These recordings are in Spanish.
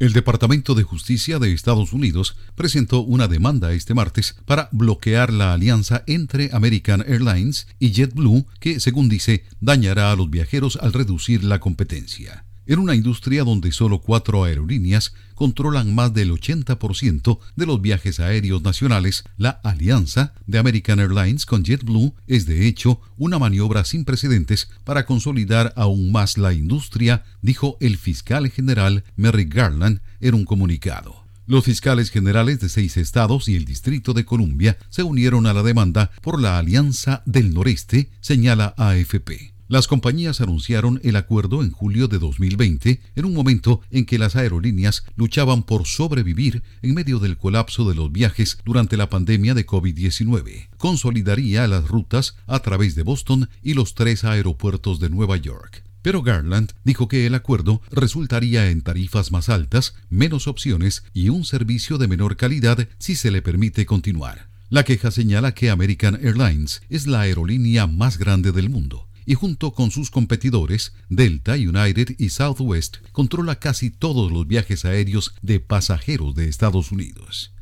El Departamento de Justicia de Estados Unidos presentó una demanda este martes para bloquear la alianza entre American Airlines y JetBlue que, según dice, dañará a los viajeros al reducir la competencia. En una industria donde solo cuatro aerolíneas controlan más del 80% de los viajes aéreos nacionales, la alianza de American Airlines con JetBlue es de hecho una maniobra sin precedentes para consolidar aún más la industria, dijo el fiscal general Merrick Garland en un comunicado. Los fiscales generales de seis estados y el Distrito de Columbia se unieron a la demanda por la Alianza del Noreste, señala AFP. Las compañías anunciaron el acuerdo en julio de 2020, en un momento en que las aerolíneas luchaban por sobrevivir en medio del colapso de los viajes durante la pandemia de COVID-19. Consolidaría las rutas a través de Boston y los tres aeropuertos de Nueva York. Pero Garland dijo que el acuerdo resultaría en tarifas más altas, menos opciones y un servicio de menor calidad si se le permite continuar. La queja señala que American Airlines es la aerolínea más grande del mundo y junto con sus competidores, Delta, United y Southwest, controla casi todos los viajes aéreos de pasajeros de Estados Unidos.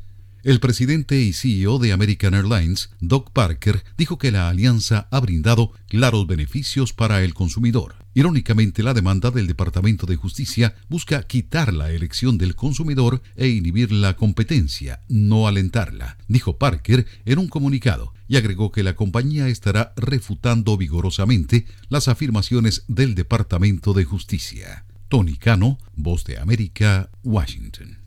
El presidente y CEO de American Airlines, Doug Parker, dijo que la alianza ha brindado claros beneficios para el consumidor. Irónicamente, la demanda del Departamento de Justicia busca quitar la elección del consumidor e inhibir la competencia, no alentarla, dijo Parker en un comunicado, y agregó que la compañía estará refutando vigorosamente las afirmaciones del Departamento de Justicia. Tony Cano, Voz de América, Washington.